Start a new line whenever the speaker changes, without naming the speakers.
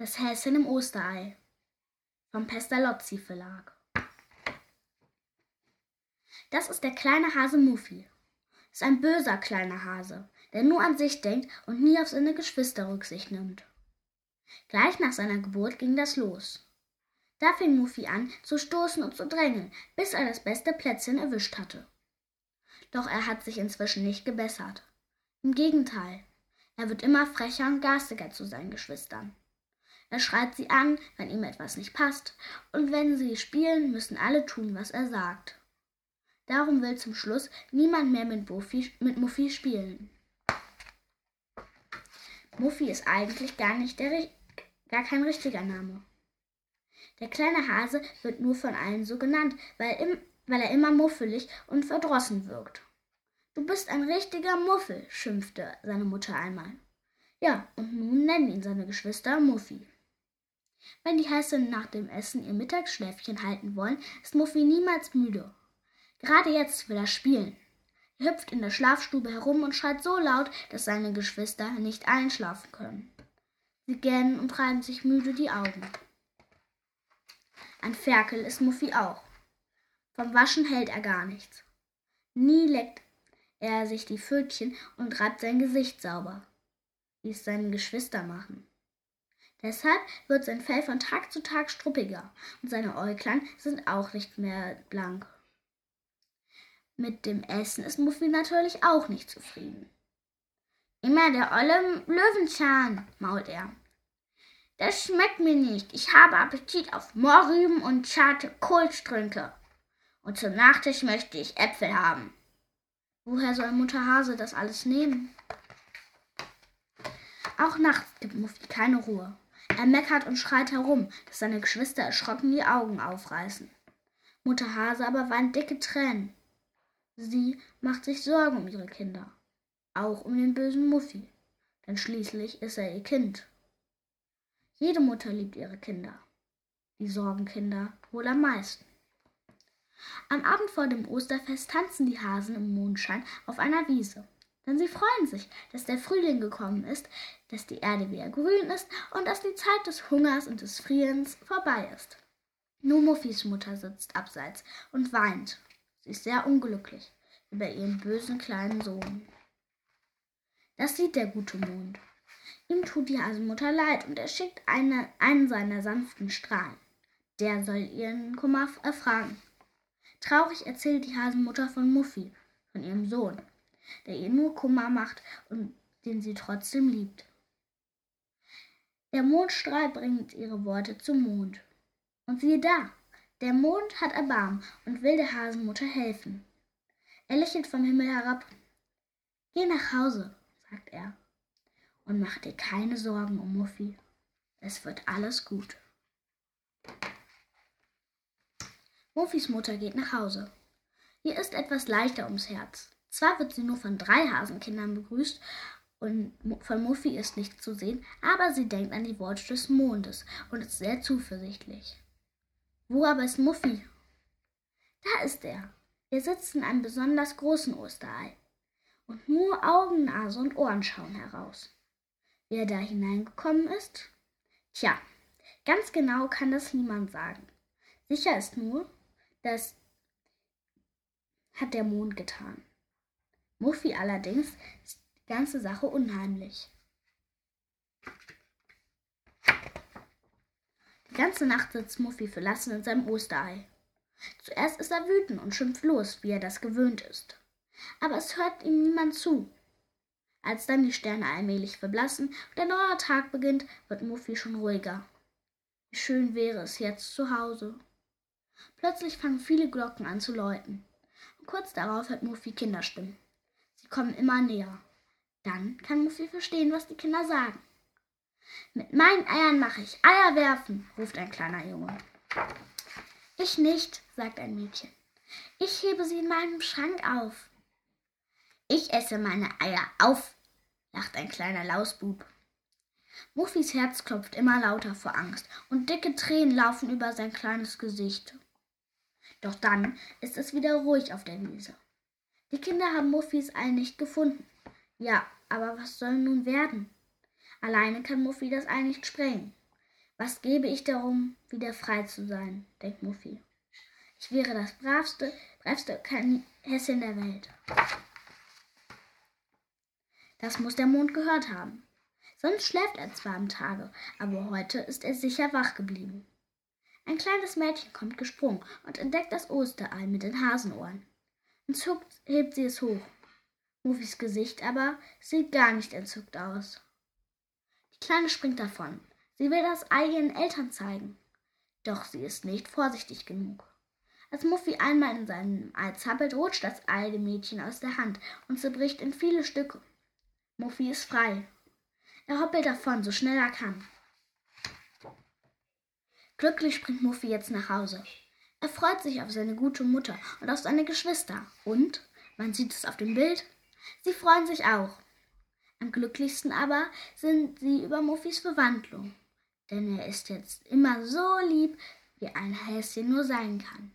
Das Häschen im Osterei vom Pestalozzi Verlag. Das ist der kleine Hase Muffi. Ist ein böser kleiner Hase, der nur an sich denkt und nie auf seine Geschwister Rücksicht nimmt. Gleich nach seiner Geburt ging das los. Da fing Muffi an zu stoßen und zu drängen, bis er das beste Plätzchen erwischt hatte. Doch er hat sich inzwischen nicht gebessert. Im Gegenteil, er wird immer frecher und garstiger zu seinen Geschwistern. Er schreit sie an, wenn ihm etwas nicht passt, und wenn sie spielen, müssen alle tun, was er sagt. Darum will zum Schluss niemand mehr mit, Buffy, mit Muffy spielen. Muffy ist eigentlich gar nicht der, gar kein richtiger Name. Der kleine Hase wird nur von allen so genannt, weil, im, weil er immer muffelig und verdrossen wirkt. Du bist ein richtiger Muffel, schimpfte seine Mutter einmal. Ja, und nun nennen ihn seine Geschwister Muffy. Wenn die Heißen nach dem Essen ihr Mittagsschläfchen halten wollen, ist Muffy niemals müde. Gerade jetzt will er spielen. Er hüpft in der Schlafstube herum und schreit so laut, dass seine Geschwister nicht einschlafen können. Sie gähnen und reiben sich müde die Augen. Ein Ferkel ist Muffy auch. Vom Waschen hält er gar nichts. Nie leckt er sich die Pfötchen und reibt sein Gesicht sauber, wie es seine Geschwister machen. Deshalb wird sein Fell von Tag zu Tag struppiger und seine Äuglein sind auch nicht mehr blank. Mit dem Essen ist Muffy natürlich auch nicht zufrieden. Immer der olle Löwenzahn, mault er. Das schmeckt mir nicht. Ich habe Appetit auf Mohrrüben und zarte Kohlstrünke. Und zum Nachtisch möchte ich Äpfel haben. Woher soll Mutter Hase das alles nehmen? Auch nachts gibt Muffy keine Ruhe. Er meckert und schreit herum, dass seine Geschwister erschrocken die Augen aufreißen. Mutter Hase aber weint dicke Tränen. Sie macht sich Sorgen um ihre Kinder, auch um den bösen Muffi, denn schließlich ist er ihr Kind. Jede Mutter liebt ihre Kinder, die Sorgenkinder wohl am meisten. Am Abend vor dem Osterfest tanzen die Hasen im Mondschein auf einer Wiese denn sie freuen sich, dass der Frühling gekommen ist, dass die Erde wieder grün ist und dass die Zeit des Hungers und des Frierens vorbei ist. Nur Muffis Mutter sitzt abseits und weint. Sie ist sehr unglücklich über ihren bösen kleinen Sohn. Das sieht der gute Mond. Ihm tut die Hasenmutter leid und er schickt eine, einen seiner sanften Strahlen. Der soll ihren Kummer erfragen. Traurig erzählt die Hasenmutter von Muffi, von ihrem Sohn, der ihr nur Kummer macht und den sie trotzdem liebt. Der Mondstrahl bringt ihre Worte zum Mond. Und siehe da, der Mond hat Erbarm und will der Hasenmutter helfen. Er lächelt vom Himmel herab. Geh nach Hause, sagt er, und mach dir keine Sorgen um Muffi. Es wird alles gut. Muffis Mutter geht nach Hause. Ihr ist etwas leichter ums Herz. Zwar wird sie nur von drei Hasenkindern begrüßt und von Muffy ist nichts zu sehen, aber sie denkt an die Worte des Mondes und ist sehr zuversichtlich. Wo aber ist Muffy? Da ist er. Er sitzt in einem besonders großen Osterei. Und nur Augen, Nase und Ohren schauen heraus. Wie er da hineingekommen ist? Tja, ganz genau kann das niemand sagen. Sicher ist nur, das hat der Mond getan. Muffy allerdings ist die ganze Sache unheimlich. Die ganze Nacht sitzt Muffy verlassen in seinem Osterei. Zuerst ist er wütend und schimpft los, wie er das gewöhnt ist. Aber es hört ihm niemand zu. Als dann die Sterne allmählich verblassen und der neue Tag beginnt, wird Muffy schon ruhiger. Wie schön wäre es jetzt zu Hause. Plötzlich fangen viele Glocken an zu läuten. Und kurz darauf hört Muffy Kinderstimmen kommen immer näher. Dann kann Muffy verstehen, was die Kinder sagen. Mit meinen Eiern mache ich Eier werfen, ruft ein kleiner Junge. Ich nicht, sagt ein Mädchen. Ich hebe sie in meinem Schrank auf. Ich esse meine Eier auf, lacht ein kleiner Lausbub. Muffis Herz klopft immer lauter vor Angst und dicke Tränen laufen über sein kleines Gesicht. Doch dann ist es wieder ruhig auf der Wiese. Die Kinder haben Muffis Ei nicht gefunden. Ja, aber was soll nun werden? Alleine kann Muffi das Ei nicht sprengen. Was gebe ich darum, wieder frei zu sein, denkt Muffy. Ich wäre das bravste, bravste Häschen der Welt. Das muss der Mond gehört haben. Sonst schläft er zwar am Tage, aber heute ist er sicher wach geblieben. Ein kleines Mädchen kommt gesprungen und entdeckt das Osterei mit den Hasenohren. Entzückt hebt sie es hoch. Muffis Gesicht aber sieht gar nicht entzückt aus. Die Kleine springt davon. Sie will das Ei ihren Eltern zeigen. Doch sie ist nicht vorsichtig genug. Als Muffy einmal in seinem Ei zappelt, rutscht das Ei dem Mädchen aus der Hand und zerbricht in viele Stücke. Muffy ist frei. Er hoppelt davon, so schnell er kann. Glücklich springt Muffy jetzt nach Hause. Er freut sich auf seine gute Mutter und auf seine Geschwister. Und, man sieht es auf dem Bild, sie freuen sich auch. Am glücklichsten aber sind sie über Muffys Verwandlung, denn er ist jetzt immer so lieb, wie ein Häschen nur sein kann.